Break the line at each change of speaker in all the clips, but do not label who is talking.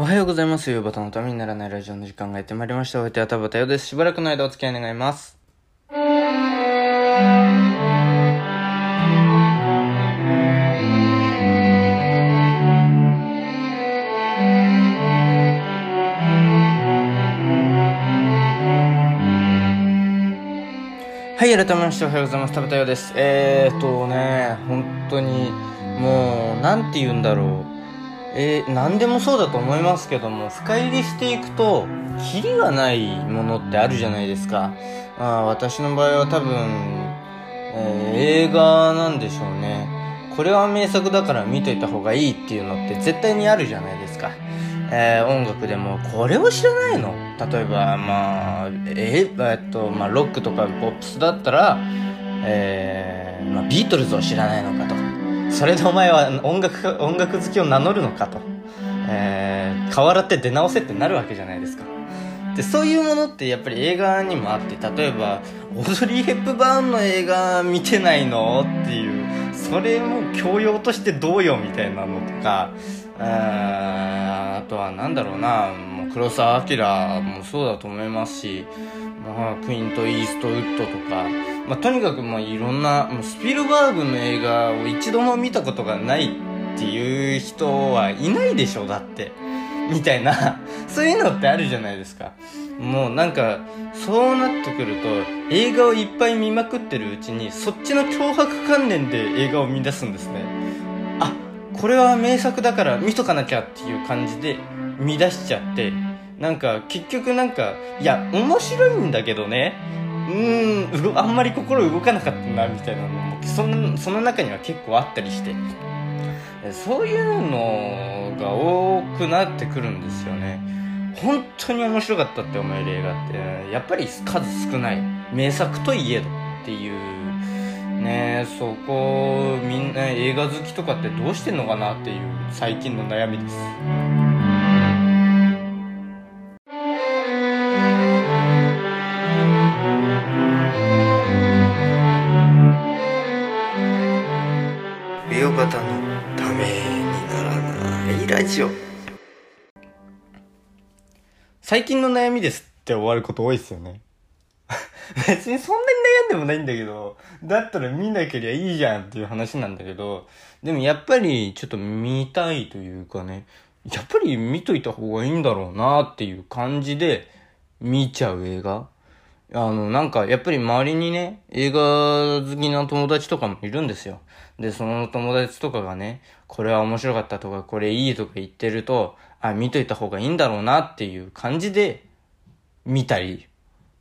おはようございます。夕方のためにならないラジオの時間がやってまいりました。お相手は田畑よです。しばらくの間お付き合い願います。はい、改めましておはようございます。田畑よです。えーとね、本当に、もう、なんて言うんだろう。えー、何でもそうだと思いますけども、深入りしていくと、キリがないものってあるじゃないですか。まあ、私の場合は多分、えー映画なんでしょうね。これは名作だから見といた方がいいっていうのって絶対にあるじゃないですか。えー音楽でも、これを知らないの？例えば、まあ、えーえっと、まあ、ロックとかポップスだったら、えーまあ、ビートルズを知らないのかと。それでお前は音楽、音楽好きを名乗るのかと。えー、顔洗って出直せってなるわけじゃないですか。で、そういうものってやっぱり映画にもあって、例えば、オードリー・ヘップバーンの映画見てないのっていう、それも教養としてどうよみたいなのとか、ああとはなんだろうな、もう黒澤明もそうだと思いますし、まあ、クイント・イーストウッドとか、まあ、とにかくまあいろんな、もうスピルバーグの映画を一度も見たことがないっていう人はいないでしょ、だって。みたいな、そういうのってあるじゃないですか。もうなんか、そうなってくると、映画をいっぱい見まくってるうちに、そっちの脅迫観念で映画を見出すんですね。あ、これは名作だから見とかなきゃっていう感じで見出しちゃって、なんか結局なんか、いや、面白いんだけどね、うん、あんまり心動かなかったな、みたいなのも、その、その中には結構あったりして。そういうのが多くなってくるんですよね。本当に面白かったって思える映画って、やっぱり数少ない。名作といえどっていう。ねそこ、みんな映画好きとかってどうしてんのかなっていう最近の悩みです。最近の悩みですって終わること多いですよね 別にそんなに悩んでもないんだけどだったら見なけりゃいいじゃんっていう話なんだけどでもやっぱりちょっと見たいというかねやっぱり見といた方がいいんだろうなっていう感じで見ちゃう映画あの、なんか、やっぱり周りにね、映画好きな友達とかもいるんですよ。で、その友達とかがね、これは面白かったとか、これいいとか言ってると、あ、見といた方がいいんだろうなっていう感じで、見たり、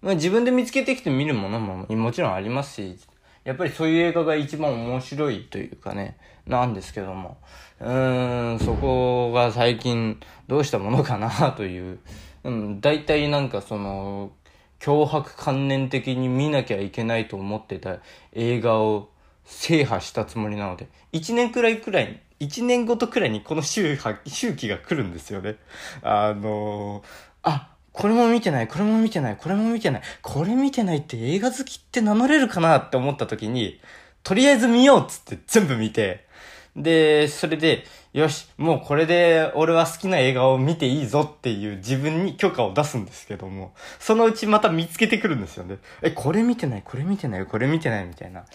まあ、自分で見つけてきて見るものももちろんありますし、やっぱりそういう映画が一番面白いというかね、なんですけども、うーん、そこが最近どうしたものかなという、うん、大体なんかその、脅迫観念的に見なきゃいけないと思ってた映画を制覇したつもりなので、1年くらいくらい、1年ごとくらいにこの周波周期が来るんですよね。あのーあ、これも見てない、これも見てない、これも見てない、これ見てないって映画好きって名乗れるかなって思った時に、とりあえず見ようっつって全部見て、で、それで、よし、もうこれで俺は好きな映画を見ていいぞっていう自分に許可を出すんですけども、そのうちまた見つけてくるんですよね。え、これ見てない、これ見てない、これ見てないみたいな。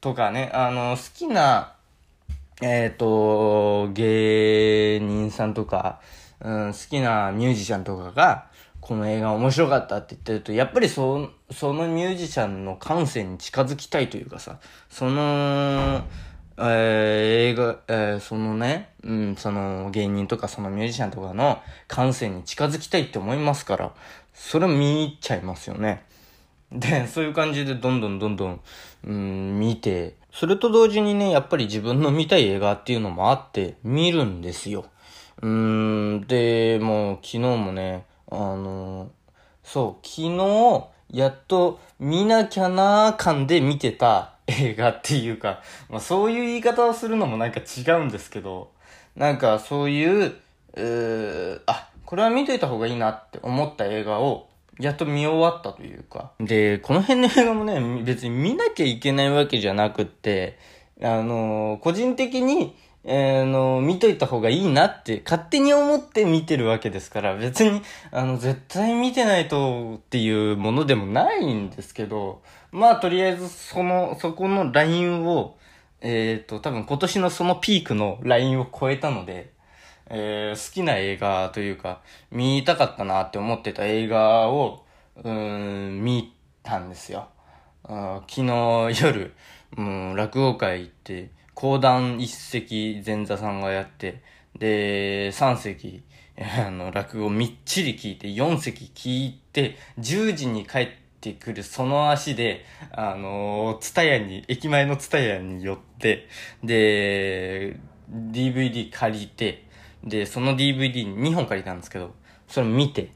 とかね、あの、好きな、えっ、と、芸人さんとか、うん、好きなミュージシャンとかが、この映画面白かったって言ってると、やっぱりそ、そのミュージシャンの感性に近づきたいというかさ、その、えー映画、えーそのね、うん、その芸人とかそのミュージシャンとかの感性に近づきたいって思いますから、それ見入っちゃいますよね。で、そういう感じでどんどんどんどん、うん、見て、それと同時にね、やっぱり自分の見たい映画っていうのもあって、見るんですよ。うーん、で、もう昨日もね、あの、そう、昨日、やっと見なきゃなー感で見てた映画っていうか、まあそういう言い方をするのもなんか違うんですけど、なんかそういう、うーあ、これは見といた方がいいなって思った映画を、やっと見終わったというか。で、この辺の映画もね、別に見なきゃいけないわけじゃなくって、あの個人的にえー、の、見といた方がいいなって勝手に思って見てるわけですから、別に、あの、絶対見てないとっていうものでもないんですけど、まあ、とりあえず、その、そこのラインを、えっ、ー、と、多分今年のそのピークのラインを超えたので、えー、好きな映画というか、見たかったなって思ってた映画を、うん、見たんですよ。昨日夜、うん、落語会行って、講談一席前座さんがやって、で、三席、あの、落語みっちり聞いて、四席聞いて、10時に帰ってくるその足で、あの、ツタヤに、駅前のツタヤに寄って、で、DVD 借りて、で、その DVD2 本借りたんですけど、それ見て、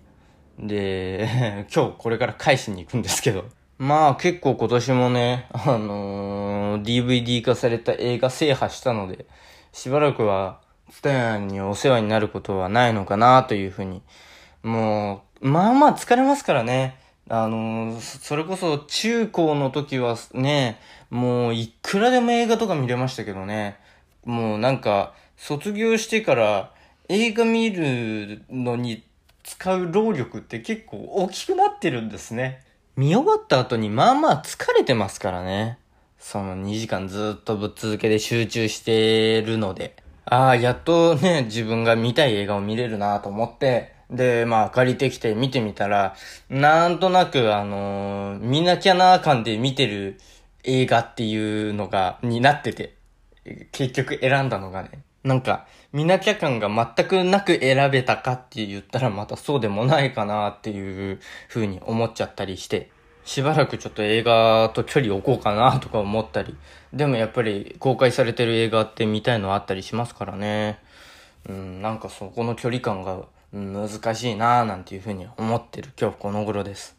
で、今日これから返しに行くんですけど、まあ結構今年もね、あのー、DVD 化された映画制覇したので、しばらくは、スタヤンにお世話になることはないのかなというふうに。もう、まあまあ疲れますからね。あのー、それこそ中高の時はね、もういくらでも映画とか見れましたけどね。もうなんか、卒業してから映画見るのに使う労力って結構大きくなってるんですね。見終わった後にまあまあ疲れてますからね。その2時間ずっとぶっ続けで集中してるので。ああ、やっとね、自分が見たい映画を見れるなと思って、で、まあ借りてきて見てみたら、なんとなくあのー、見なきゃな感で見てる映画っていうのが、になってて、結局選んだのがね、なんか、見なきゃ感が全くなく選べたかって言ったらまたそうでもないかなっていう風に思っちゃったりして、しばらくちょっと映画と距離置こうかなとか思ったり、でもやっぱり公開されてる映画って見たいのあったりしますからね。うん、なんかそこの距離感が難しいなぁなんていう風に思ってる今日この頃です。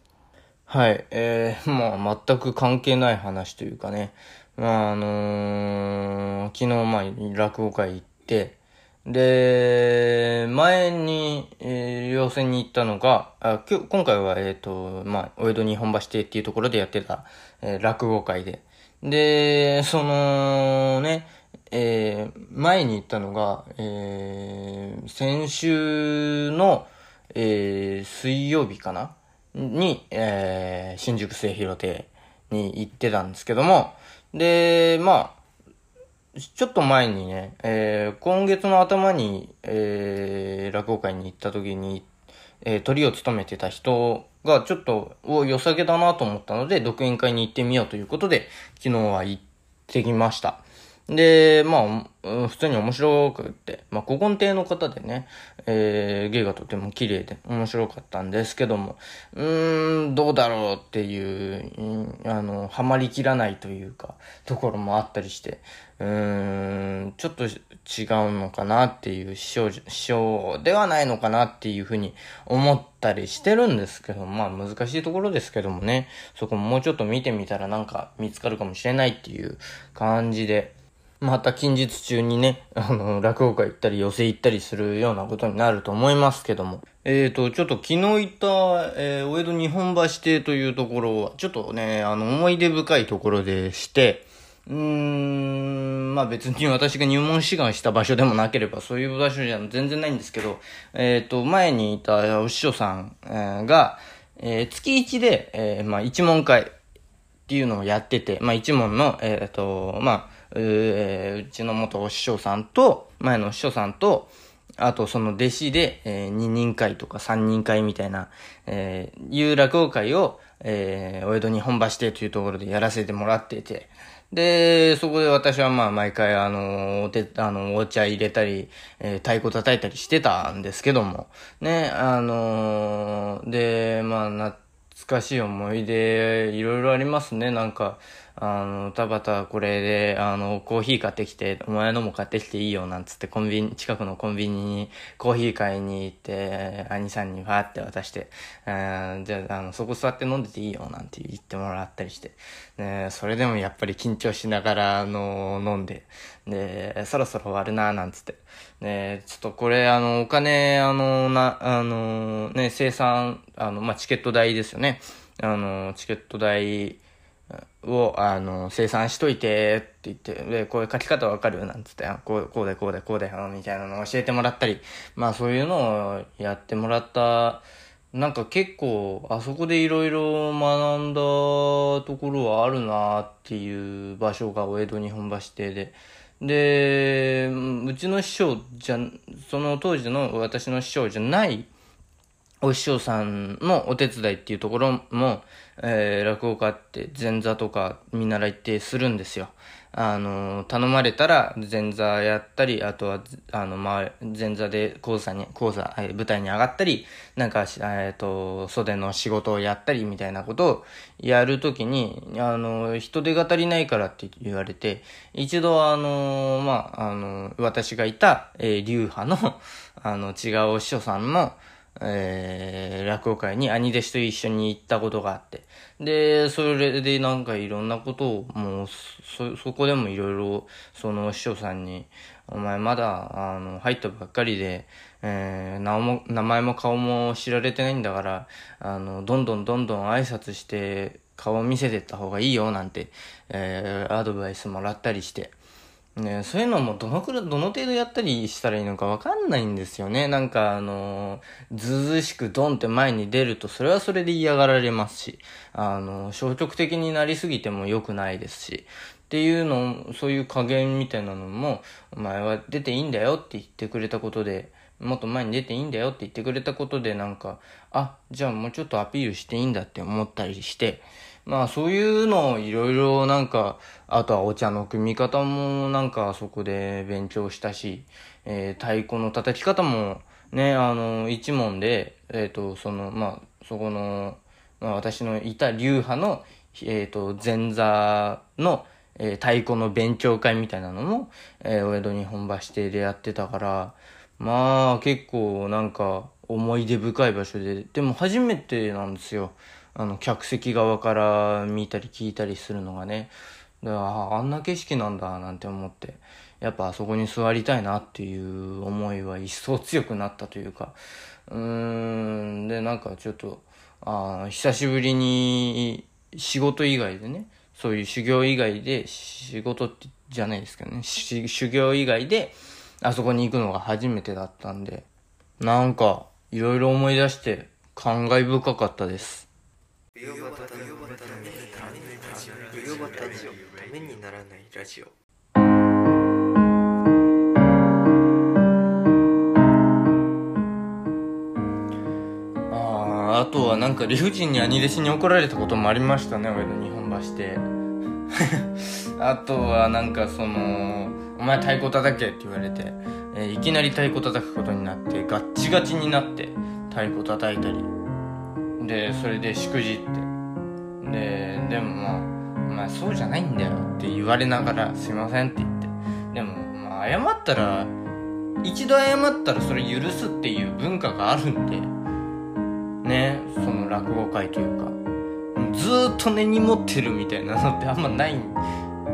はい、えー、まあ全く関係ない話というかね、まああのー、昨日まあ落語会行って、で、前に、えー、要請に行ったのが、あ今日今回は、えっ、ー、と、まあ、お江戸日本橋亭っていうところでやってた、えー、落語会で。で、その、ね、えー、前に行ったのが、えー、先週の、えー、水曜日かな？に、えー、新宿末広亭に行ってたんですけども、で、まあ、ちょっと前にね、えー、今月の頭に、えー、落語会に行った時に、えー、鳥を務めてた人がちょっと、お、良さげだなと思ったので、独演会に行ってみようということで、昨日は行ってきました。で、まあ、普通に面白くって、まあ、古今亭の方でね、えー、芸がとても綺麗で面白かったんですけども、うーん、どうだろうっていう、あの、ハマりきらないというか、ところもあったりして、うーん、ちょっと違うのかなっていう、師匠、師匠ではないのかなっていうふうに思ったりしてるんですけど、まあ難しいところですけどもね、そこももうちょっと見てみたらなんか見つかるかもしれないっていう感じで、また近日中にね、あの、落語会行ったり寄席行ったりするようなことになると思いますけども。えーと、ちょっと昨日行った、えー、お江戸日本橋邸というところは、ちょっとね、あの、思い出深いところでして、うーん、まあ別に私が入門志願した場所でもなければ、そういう場所じゃ全然ないんですけど、えっ、ー、と、前にいたお師匠さん、が、えー、月1で、えー、まあ一問会っていうのをやってて、まあ一問の、えっ、と、まあ、えー、うちの元師匠さんと、前の師匠さんと、あとその弟子で、えー、2人会とか3人会みたいな、えー、いう落語会を、えー、お江戸日本橋亭というところでやらせてもらってて、で、そこで私はまあ毎回あの、おて、あの、お茶入れたり、えー、太鼓叩いたりしてたんですけども、ね、あのー、で、まあなって、懐かしい思い出、いろいろありますね、なんか、あの、たばたこれで、あの、コーヒー買ってきて、お前のも買ってきていいよ、なんつってコンビニ、近くのコンビニにコーヒー買いに行って、兄さんにファーって渡して、えじゃあ、あの、そこ座って飲んでていいよ、なんて言ってもらったりして、ね、それでもやっぱり緊張しながら、あの、飲んで、で、そろそろ終わるな、なんつって。ね、ちょっとこれ、あの、お金、あの、な、あの、ね、生産、あの、まあ、チケット代ですよね。あの、チケット代、を、あの、生産しといてって言って、で、こういう書き方わかる？なんつって、こう、こうだこうだこうだよ、みたいなのを教えてもらったり、まあそういうのをやってもらった、なんか結構、あそこでいろいろ学んだところはあるなっていう場所がお江戸日本橋邸で。で、うちの師匠じゃ、その当時の私の師匠じゃないお師匠さんのお手伝いっていうところも、えー、落語家って前座とか見習いってするんですよ。あの、頼まれたら前座やったり、あとは、あの、ま、前座で講座に、講座、舞台に上がったり、なんか、えっ、と、袖の仕事をやったりみたいなことをやるときに、あの、人手が足りないからって言われて、一度あの、まあ、あの、私がいた、え、流派の、あの、違うお師匠さんの、えー、落語会に兄弟子と一緒に行ったことがあって。で、それでなんかいろんなことを、もう、そ、そこでもいろいろ、その師匠さんに、お前まだ、あの、入ったばっかりで、えー、名も、名前も顔も知られてないんだから、あの、どんどんどんどん挨拶して、顔を見せてった方がいいよ、なんて、えー、アドバイスもらったりして。ね、そういうのもどのくらい、どの程度やったりしたらいいのかわかんないんですよね。なんかあの、ずずしくドンって前に出ると、それはそれで嫌がられますし、あの、消極的になりすぎても良くないですし、っていうの、そういう加減みたいなのも、お前は出ていいんだよって言ってくれたことで、もっと前に出ていいんだよって言ってくれたことでなんか、あ、じゃあもうちょっとアピールしていいんだって思ったりして、まあそういうのをいろいろなんか、あとはお茶の組み方もなんかそこで勉強したし、えー、太鼓の叩き方もね、あの、一問で、えっ、ー、と、その、まあ、そこの、まあ私のいた流派の、えっ、ー、と、前座の、えー、太鼓の勉強会みたいなのも、えー、お江戸日本橋邸でやってたから、まあ結構なんか思い出深い場所で、でも初めてなんですよ。あの、客席側から見たり聞いたりするのがね。だからあんな景色なんだなんて思って、やっぱあそこに座りたいなっていう思いは一層強くなったというか、うーん、で、なんかちょっと、あ久しぶりに仕事以外でね、そういう修行以外で、仕事ってじゃないですけどね、修行以外で、あそこに行くのが初めてだったんで、なんか、いろいろ思い出して、感慨深かったです。ためにならないラジオああとはなんか理不尽に兄弟子に怒られたこともありましたね俺の日本橋であとはなんかその「お前太鼓叩け」って言われて、えー、いきなり太鼓叩くことになってガッチガチになって太鼓叩いたりでそれでしくじって。ででもまあ「まあそうじゃないんだよ」って言われながら「すいません」って言って。でもまあ謝ったら一度謝ったらそれ許すっていう文化があるんで。ねその落語界というか。ずっと根に持ってるみたいなのってあんまない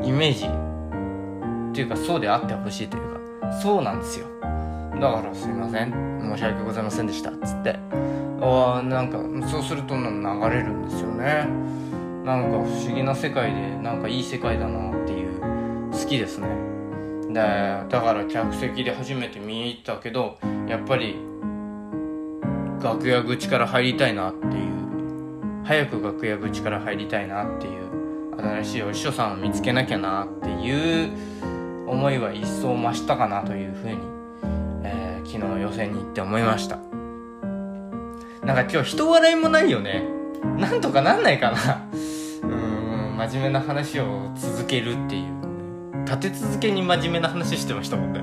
イメージ。っていうかそうであってほしいというか。そうなんですよ。だからすいません。申し訳ございませんでした。っつってあなんかそうすると流れるんですよね。なんか不思議な世界でなんかいい世界だなっていう。好きですね。でだから客席で初めて見に行ったけどやっぱり楽屋口から入りたいなっていう。早く楽屋口から入りたいなっていう。新しいお師匠さんを見つけなきゃなっていう思いは一層増したかなというふうに、えー、昨日予選に行って思いました。なんか今日人笑いもないよね。なんとかなんないかな。うーん、真面目な話を続けるっていう。立て続けに真面目な話してましたもんね。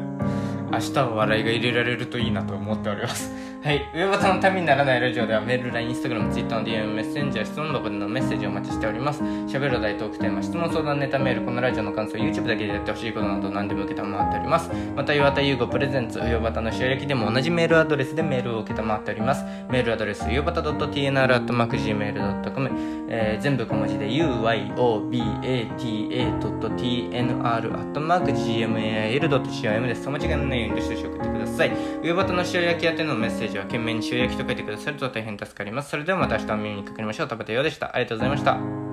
明日は笑いが入れられるといいなと思っております。はい。上端のためにならないラジオではメール、LINE、Instagram、Twitter の DM、メッセンジャー、質問箱でのメッセージをお待ちしております。喋る大トークテーマ、質問相談ネタメール、このラジオの感想、YouTube だけでやってほしいことなど何でも受けたまわっております。また、岩田優吾プレゼンツ、上端の塩焼きでも同じメールアドレスでメールを受けたまわっております。メールアドレス、よばた .tnr.gmail.com、えー、全部小文字で uyobata.tnr.gmail.com です。お間違いのないようにどしどし送ってください。上端の塩焼き宛てのメッセージジは懸命に塩焼きと書いてくださると大変助かります。それではまた明日お耳にかかりましょう。食べたようでした。ありがとうございました。